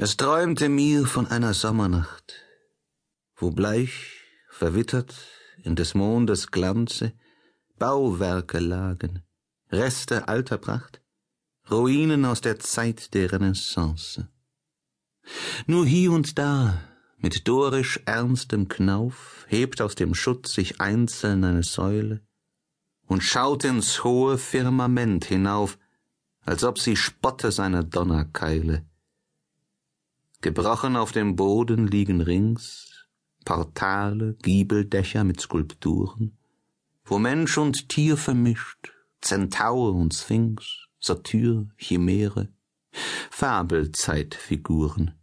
Es träumte mir von einer Sommernacht, wo bleich, verwittert, in des Mondes Glanze, Bauwerke lagen, Reste alter Pracht, Ruinen aus der Zeit der Renaissance. Nur hier und da, mit dorisch ernstem Knauf, hebt aus dem Schutt sich einzeln eine Säule und schaut ins hohe Firmament hinauf, als ob sie spotte seiner Donnerkeile. Gebrochen auf dem Boden liegen rings Portale, Giebeldächer mit Skulpturen, wo Mensch und Tier vermischt, Zentaur und Sphinx, Satyr, Chimäre, Fabelzeitfiguren.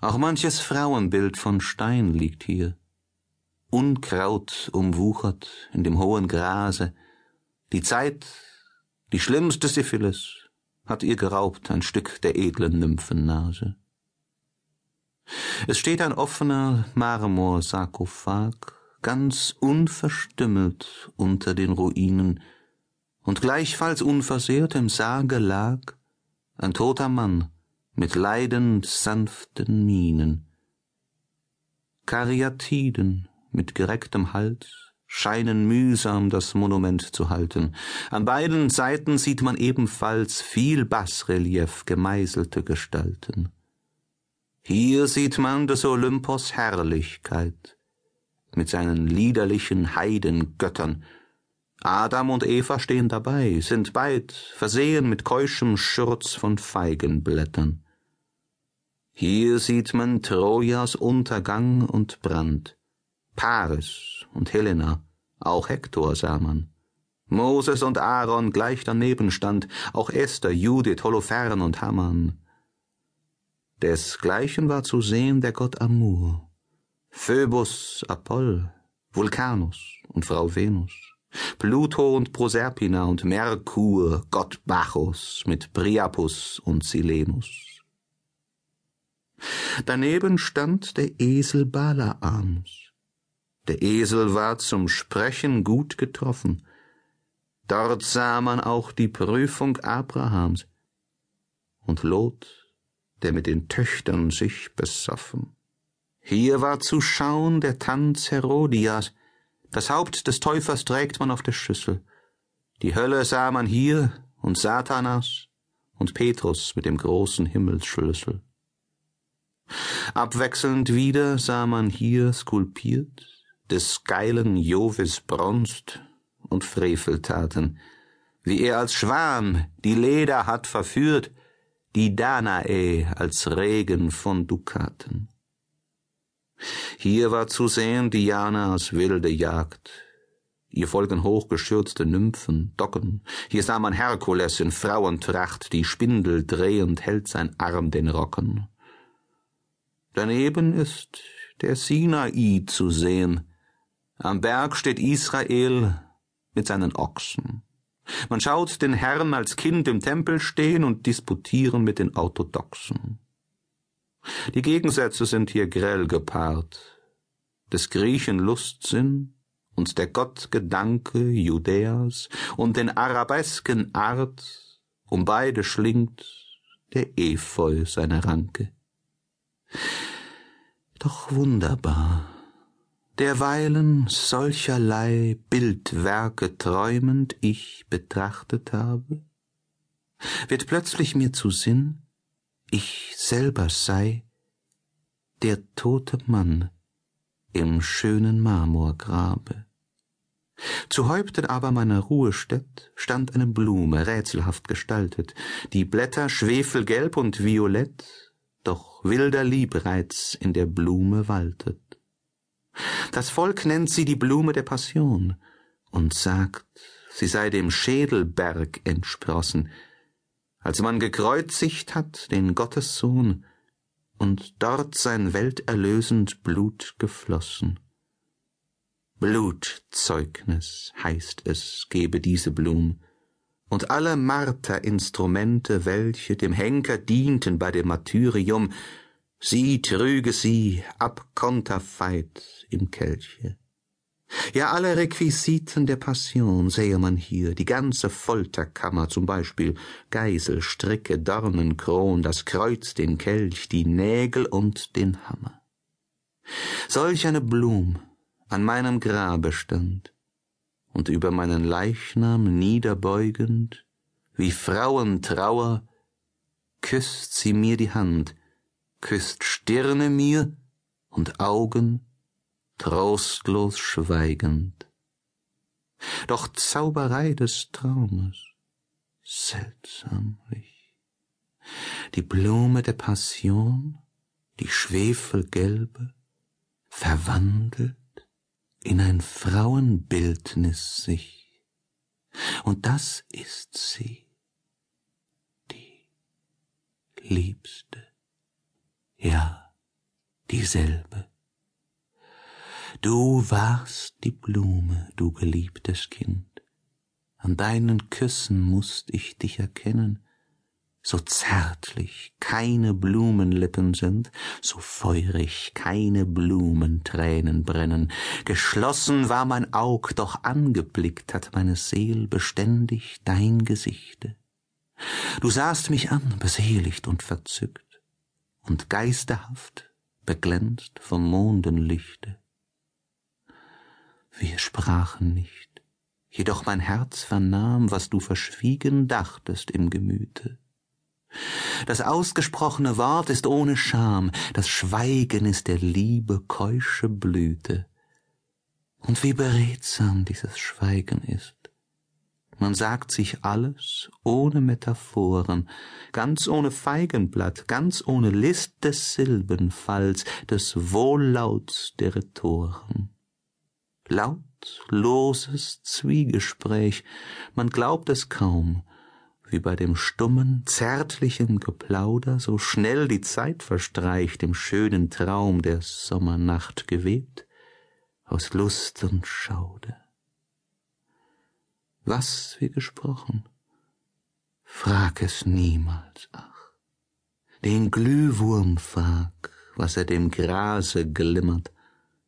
Auch manches Frauenbild von Stein liegt hier. Unkraut umwuchert in dem hohen Grase. Die Zeit, die schlimmste Syphilis, hat ihr geraubt ein Stück der edlen Nymphennase. Es steht ein offener Marmorsarkophag, ganz unverstümmelt unter den Ruinen, und gleichfalls unversehrt im Sarge lag ein toter Mann mit leidend sanften Mienen. Karyatiden mit gerecktem Hals scheinen mühsam das Monument zu halten. An beiden Seiten sieht man ebenfalls viel Basrelief gemeißelte Gestalten. Hier sieht man des Olympos Herrlichkeit mit seinen liederlichen Heidengöttern. Adam und Eva stehen dabei, sind beid versehen mit keuschem Schurz von Feigenblättern. Hier sieht man Trojas Untergang und Brand, Paris und Helena, auch Hektor sah man. Moses und Aaron gleich daneben stand, auch Esther, Judith, Holofern und Haman. Desgleichen war zu sehen der Gott Amur, Phoebus, Apoll, Vulkanus und Frau Venus, Pluto und Proserpina und Merkur, Gott Bacchus mit Priapus und Silenus. Daneben stand der Esel Balaams. Der Esel war zum Sprechen gut getroffen. Dort sah man auch die Prüfung Abrahams. Und Lot der mit den Töchtern sich besoffen. Hier war zu schauen der Tanz Herodias, das Haupt des Täufers trägt man auf der Schüssel. Die Hölle sah man hier und Satanas und Petrus mit dem großen Himmelsschlüssel. Abwechselnd wieder sah man hier skulpiert des geilen Jovis Bronst und Freveltaten, wie er als Schwan die Leder hat verführt, die Danae als Regen von Dukaten. Hier war zu sehen Dianas wilde Jagd. Ihr folgen hochgeschürzte Nymphen, Docken. Hier sah man Herkules in Frauentracht, die Spindel drehend hält sein Arm den Rocken. Daneben ist der Sinai zu sehen. Am Berg steht Israel mit seinen Ochsen. Man schaut den Herrn als Kind im Tempel stehen und disputieren mit den Orthodoxen. Die Gegensätze sind hier grell gepaart. Des Griechen Lustsinn und der Gottgedanke Judäas und den arabesken Art, um beide schlingt der Efeu seine Ranke. Doch wunderbar derweilen solcherlei Bildwerke träumend ich betrachtet habe, wird plötzlich mir zu Sinn, ich selber sei der tote Mann im schönen Marmorgrabe. Zu Häupten aber meiner Ruhestätt stand eine Blume, rätselhaft gestaltet, die Blätter schwefelgelb und violett, doch wilder Liebreiz in der Blume waltet. Das Volk nennt sie die Blume der Passion und sagt, sie sei dem Schädelberg entsprossen, als man gekreuzigt hat den Gottessohn und dort sein welterlösend Blut geflossen. Blutzeugnis heißt es, gebe diese Blum, und alle Marterinstrumente, welche dem Henker dienten bei dem Martyrium, sie trüge sie ab Konterfeit im Kelche. Ja, alle Requisiten der Passion sähe man hier, die ganze Folterkammer zum Beispiel, Geisel, Stricke, Dornenkron, das Kreuz, den Kelch, die Nägel und den Hammer. Solch eine Blum an meinem Grabe stand, und über meinen Leichnam niederbeugend, wie Frauentrauer, küsst sie mir die Hand, küsst Stirne mir und Augen trostlos schweigend. Doch Zauberei des Traumes, seltsamlich. Die Blume der Passion, die schwefelgelbe, verwandelt in ein Frauenbildnis sich. Und das ist sie, die Liebste, ja, dieselbe. Du warst die Blume, du geliebtes Kind. An deinen Küssen musst ich dich erkennen, so zärtlich keine Blumenlippen sind, so feurig keine Blumentränen brennen. Geschlossen war mein Aug, doch angeblickt hat meine Seel beständig dein Gesichte. Du sahst mich an, beseligt und verzückt, und geisterhaft beglänzt vom Mondenlichte. Wir sprachen nicht, jedoch mein Herz vernahm, was du verschwiegen dachtest im Gemüte. Das ausgesprochene Wort ist ohne Scham, das Schweigen ist der Liebe keusche Blüte. Und wie beredsam dieses Schweigen ist. Man sagt sich alles ohne Metaphoren, ganz ohne Feigenblatt, ganz ohne List des Silbenfalls, des Wohllauts der Rhetoren lautloses Zwiegespräch, man glaubt es kaum, wie bei dem stummen, zärtlichen Geplauder so schnell die Zeit verstreicht im schönen Traum der Sommernacht gewebt, aus Lust und Schaude. Was wir gesprochen, frag es niemals, ach. Den Glühwurm frag, was er dem Grase glimmert,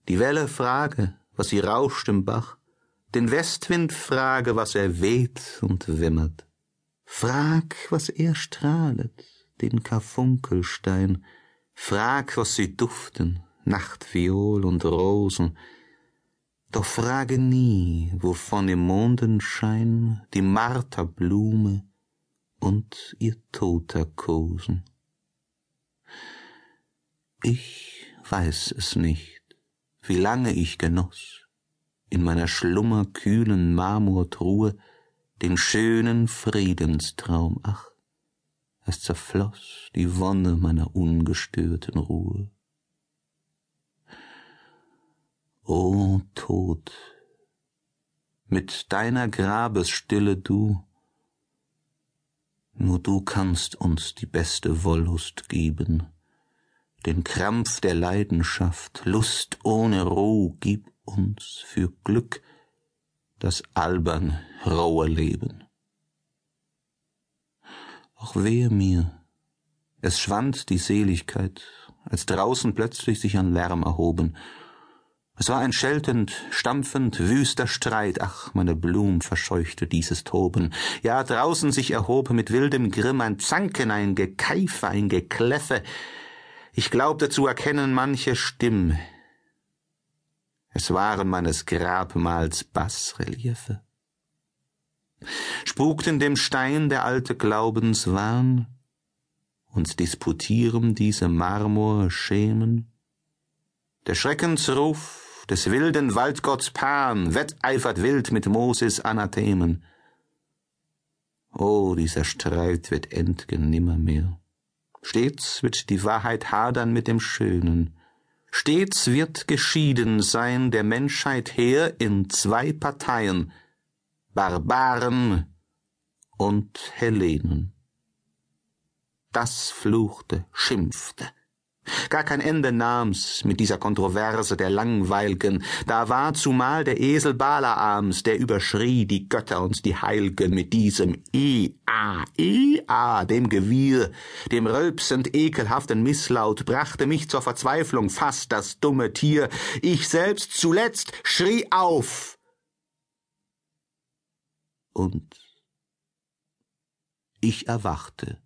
die Welle frage, was sie rauscht im Bach, den Westwind frage, was er weht und wimmert. Frag, was er strahlet, den Karfunkelstein, frag, was sie duften, Nachtviol und Rosen, doch frage nie, wovon im Mondenschein die Marterblume und ihr Toter kosen. Ich weiß es nicht wie lange ich genoss, in meiner schlummerkühlen Marmortruhe, den schönen Friedenstraum, ach, es zerfloß die Wonne meiner ungestörten Ruhe. O Tod, mit deiner Grabesstille du, nur du kannst uns die beste Wollust geben, den Krampf der Leidenschaft, Lust ohne Ruh, gib uns für Glück das albern rohe Leben. Auch wehe mir, es schwand die Seligkeit, als draußen plötzlich sich ein Lärm erhoben. Es war ein scheltend, stampfend, wüster Streit, ach, meine Blum verscheuchte dieses Toben. Ja, draußen sich erhob mit wildem Grimm ein Zanken, ein Gekeife, ein Gekläffe, ich glaubte zu erkennen manche Stimme. Es waren meines Grabmals Bassreliefe. Spukten dem Stein der alte Glaubenswahn und disputieren diese Marmor Schemen? Der Schreckensruf des wilden Waldgotts Pan wetteifert wild mit Moses Anathemen. Oh, dieser Streit wird endgen nimmermehr. Stets wird die Wahrheit hadern mit dem Schönen. Stets wird geschieden sein der Menschheit Heer in zwei Parteien, Barbaren und Hellenen. Das fluchte, schimpfte, Gar kein Ende nahm's mit dieser Kontroverse der Langweilgen. Da war zumal der Esel Balaams, der überschrie die Götter und die Heilgen mit diesem I-A, I-A, dem Gewirr, dem rülpsend ekelhaften Misslaut, brachte mich zur Verzweiflung, fast das dumme Tier. Ich selbst zuletzt schrie auf. Und ich erwachte.